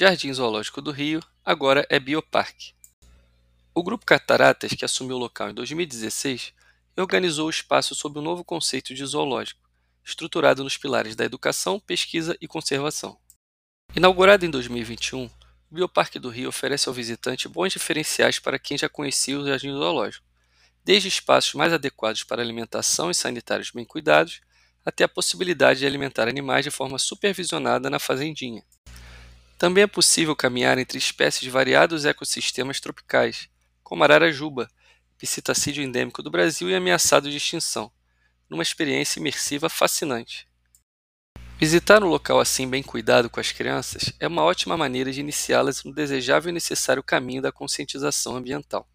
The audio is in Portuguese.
Jardim Zoológico do Rio, agora é Bioparque. O Grupo Cataratas, que assumiu o local em 2016, organizou o espaço sob o um novo conceito de zoológico, estruturado nos pilares da educação, pesquisa e conservação. Inaugurado em 2021, o Bioparque do Rio oferece ao visitante bons diferenciais para quem já conhecia o Jardim Zoológico, desde espaços mais adequados para alimentação e sanitários bem cuidados, até a possibilidade de alimentar animais de forma supervisionada na fazendinha. Também é possível caminhar entre espécies de variados ecossistemas tropicais, como a ararajuba, psitacídeo endêmico do Brasil e ameaçado de extinção, numa experiência imersiva fascinante. Visitar um local assim bem cuidado com as crianças é uma ótima maneira de iniciá-las no desejável e necessário caminho da conscientização ambiental.